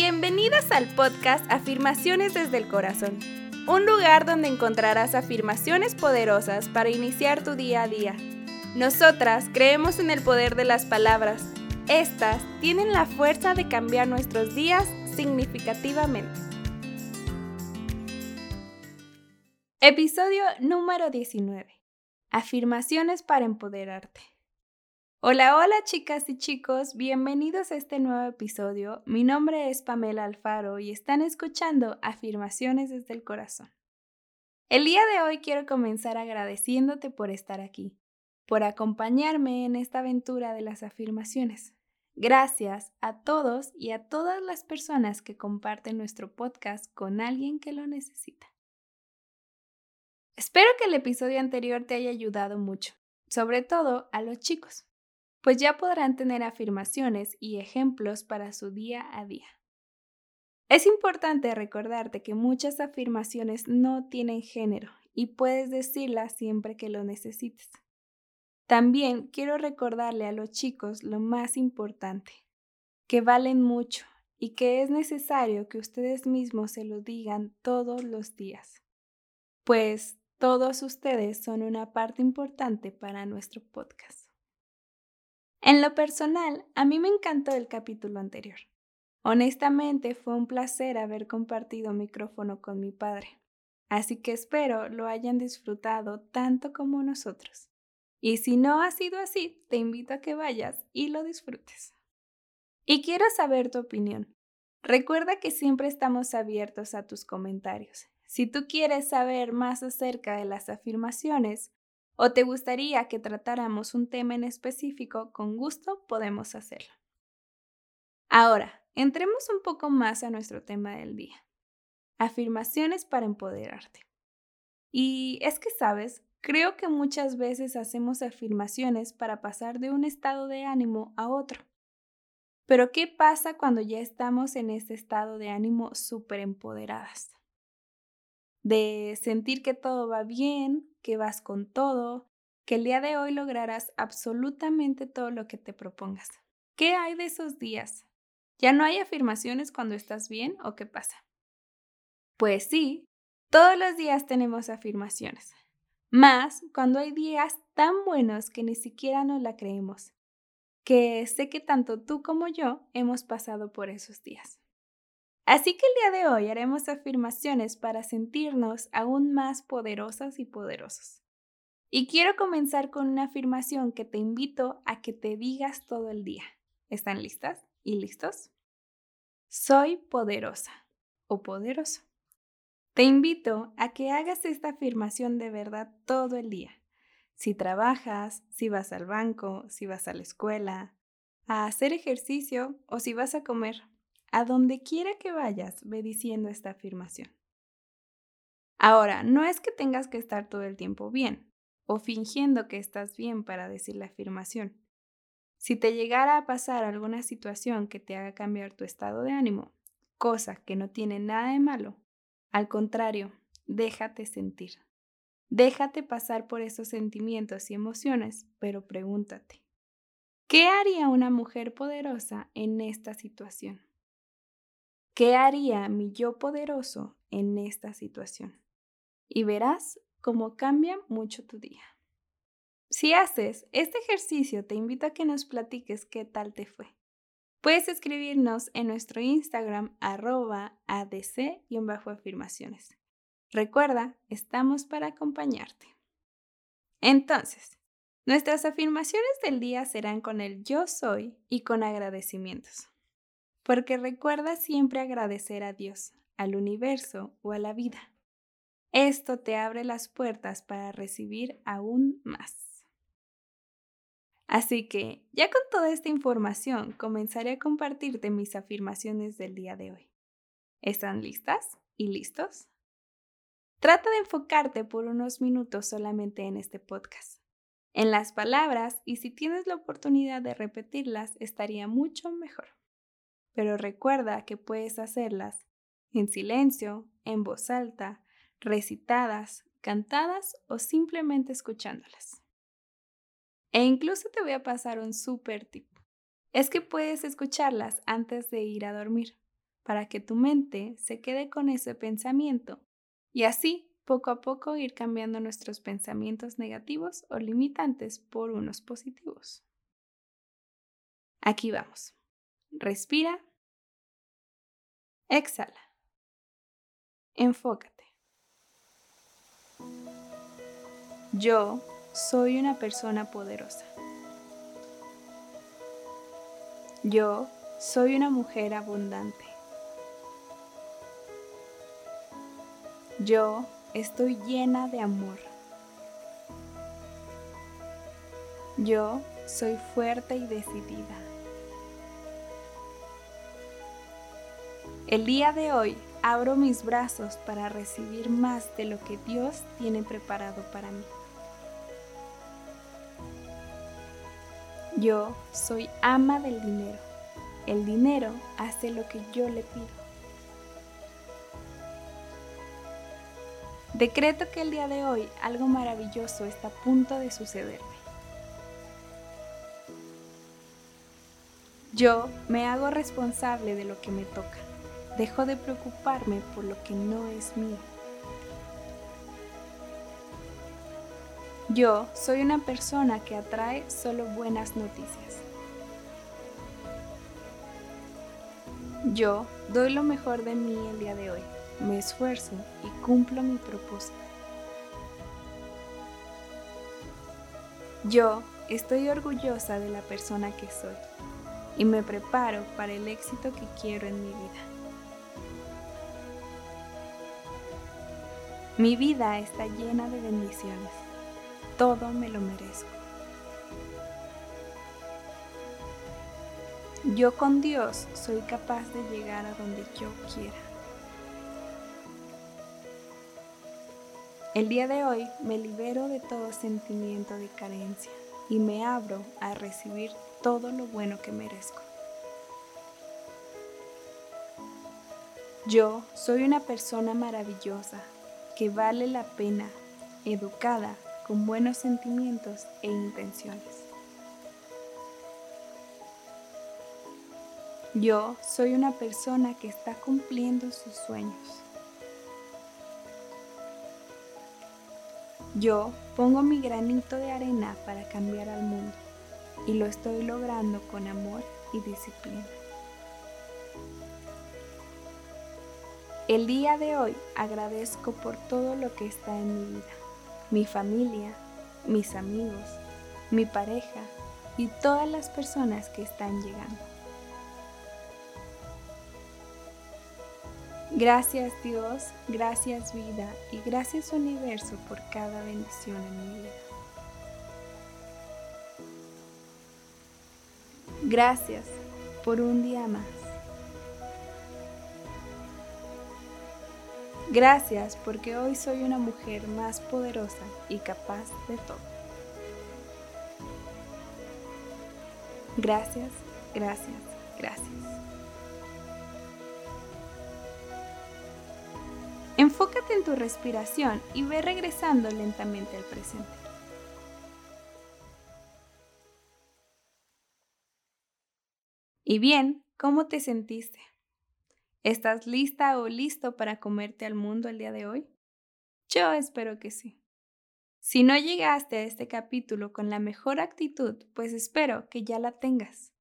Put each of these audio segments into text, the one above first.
Bienvenidas al podcast Afirmaciones desde el Corazón, un lugar donde encontrarás afirmaciones poderosas para iniciar tu día a día. Nosotras creemos en el poder de las palabras. Estas tienen la fuerza de cambiar nuestros días significativamente. Episodio número 19. Afirmaciones para empoderarte. Hola, hola chicas y chicos, bienvenidos a este nuevo episodio. Mi nombre es Pamela Alfaro y están escuchando Afirmaciones desde el Corazón. El día de hoy quiero comenzar agradeciéndote por estar aquí, por acompañarme en esta aventura de las afirmaciones. Gracias a todos y a todas las personas que comparten nuestro podcast con alguien que lo necesita. Espero que el episodio anterior te haya ayudado mucho, sobre todo a los chicos pues ya podrán tener afirmaciones y ejemplos para su día a día. Es importante recordarte que muchas afirmaciones no tienen género y puedes decirlas siempre que lo necesites. También quiero recordarle a los chicos lo más importante, que valen mucho y que es necesario que ustedes mismos se lo digan todos los días, pues todos ustedes son una parte importante para nuestro podcast. En lo personal, a mí me encantó el capítulo anterior. Honestamente, fue un placer haber compartido micrófono con mi padre, así que espero lo hayan disfrutado tanto como nosotros. Y si no ha sido así, te invito a que vayas y lo disfrutes. Y quiero saber tu opinión. Recuerda que siempre estamos abiertos a tus comentarios. Si tú quieres saber más acerca de las afirmaciones, o te gustaría que tratáramos un tema en específico, con gusto podemos hacerlo. Ahora, entremos un poco más a nuestro tema del día. Afirmaciones para empoderarte. Y es que, sabes, creo que muchas veces hacemos afirmaciones para pasar de un estado de ánimo a otro. Pero ¿qué pasa cuando ya estamos en este estado de ánimo súper empoderadas? De sentir que todo va bien, que vas con todo, que el día de hoy lograrás absolutamente todo lo que te propongas. ¿Qué hay de esos días? ¿Ya no hay afirmaciones cuando estás bien o qué pasa? Pues sí, todos los días tenemos afirmaciones, más cuando hay días tan buenos que ni siquiera nos la creemos, que sé que tanto tú como yo hemos pasado por esos días. Así que el día de hoy haremos afirmaciones para sentirnos aún más poderosas y poderosos. Y quiero comenzar con una afirmación que te invito a que te digas todo el día. ¿Están listas y listos? Soy poderosa o poderoso. Te invito a que hagas esta afirmación de verdad todo el día. Si trabajas, si vas al banco, si vas a la escuela, a hacer ejercicio o si vas a comer. A donde quiera que vayas, ve diciendo esta afirmación. Ahora, no es que tengas que estar todo el tiempo bien o fingiendo que estás bien para decir la afirmación. Si te llegara a pasar alguna situación que te haga cambiar tu estado de ánimo, cosa que no tiene nada de malo, al contrario, déjate sentir. Déjate pasar por esos sentimientos y emociones, pero pregúntate, ¿qué haría una mujer poderosa en esta situación? ¿Qué haría mi yo poderoso en esta situación? Y verás cómo cambia mucho tu día. Si haces este ejercicio, te invito a que nos platiques qué tal te fue. Puedes escribirnos en nuestro Instagram arroba adc-afirmaciones. Recuerda, estamos para acompañarte. Entonces, nuestras afirmaciones del día serán con el yo soy y con agradecimientos porque recuerda siempre agradecer a Dios, al universo o a la vida. Esto te abre las puertas para recibir aún más. Así que, ya con toda esta información, comenzaré a compartirte mis afirmaciones del día de hoy. ¿Están listas y listos? Trata de enfocarte por unos minutos solamente en este podcast, en las palabras y si tienes la oportunidad de repetirlas estaría mucho mejor pero recuerda que puedes hacerlas en silencio, en voz alta, recitadas, cantadas o simplemente escuchándolas. E incluso te voy a pasar un super tip. Es que puedes escucharlas antes de ir a dormir, para que tu mente se quede con ese pensamiento y así poco a poco ir cambiando nuestros pensamientos negativos o limitantes por unos positivos. Aquí vamos. Respira. Exhala. Enfócate. Yo soy una persona poderosa. Yo soy una mujer abundante. Yo estoy llena de amor. Yo soy fuerte y decidida. El día de hoy abro mis brazos para recibir más de lo que Dios tiene preparado para mí. Yo soy ama del dinero. El dinero hace lo que yo le pido. Decreto que el día de hoy algo maravilloso está a punto de sucederme. Yo me hago responsable de lo que me toca. Dejo de preocuparme por lo que no es mío. Yo soy una persona que atrae solo buenas noticias. Yo doy lo mejor de mí el día de hoy. Me esfuerzo y cumplo mi propósito. Yo estoy orgullosa de la persona que soy y me preparo para el éxito que quiero en mi vida. Mi vida está llena de bendiciones todo me lo merezco. Yo con Dios soy capaz de llegar a donde yo quiera. El día de hoy me libero de todo sentimiento de carencia y me abro a recibir todo lo bueno que merezco. Yo soy una persona maravillosa que vale la pena, educada con buenos sentimientos e intenciones. Yo soy una persona que está cumpliendo sus sueños. Yo pongo mi granito de arena para cambiar al mundo y lo estoy logrando con amor y disciplina. El día de hoy agradezco por todo lo que está en mi vida mi familia, mis amigos, mi pareja y todas las personas que están llegando. Gracias Dios, gracias vida y gracias universo por cada bendición en mi vida. Gracias por un día más. Gracias porque hoy soy una mujer más poderosa y capaz de todo. Gracias, gracias, gracias. Enfócate en tu respiración y ve regresando lentamente al presente. Y bien, ¿cómo te sentiste? ¿Estás lista o listo para comerte al mundo el día de hoy? Yo espero que sí. Si no llegaste a este capítulo con la mejor actitud, pues espero que ya la tengas.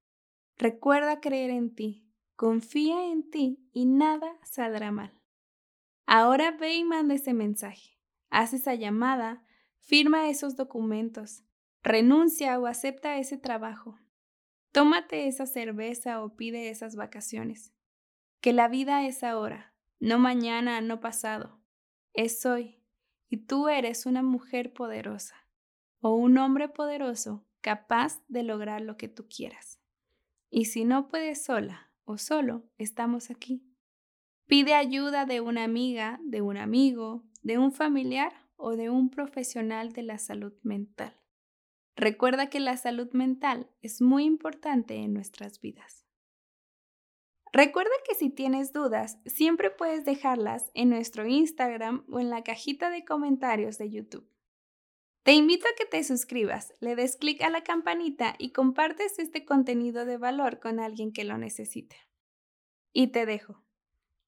Recuerda creer en ti, confía en ti y nada saldrá mal. Ahora ve y manda ese mensaje, haz esa llamada, firma esos documentos, renuncia o acepta ese trabajo. Tómate esa cerveza o pide esas vacaciones que la vida es ahora, no mañana, no pasado, es hoy, y tú eres una mujer poderosa o un hombre poderoso capaz de lograr lo que tú quieras. Y si no puedes sola o solo, estamos aquí. Pide ayuda de una amiga, de un amigo, de un familiar o de un profesional de la salud mental. Recuerda que la salud mental es muy importante en nuestras vidas. Recuerda que si tienes dudas, siempre puedes dejarlas en nuestro Instagram o en la cajita de comentarios de YouTube. Te invito a que te suscribas, le des clic a la campanita y compartes este contenido de valor con alguien que lo necesite. Y te dejo.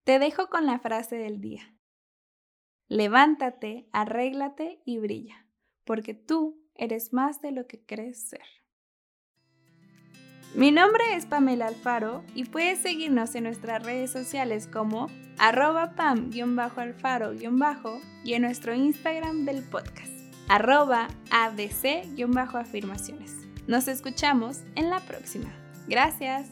Te dejo con la frase del día. Levántate, arréglate y brilla, porque tú eres más de lo que crees ser. Mi nombre es Pamela Alfaro y puedes seguirnos en nuestras redes sociales como arroba pam-alfaro- y en nuestro Instagram del podcast, arroba adc-afirmaciones. Nos escuchamos en la próxima. Gracias.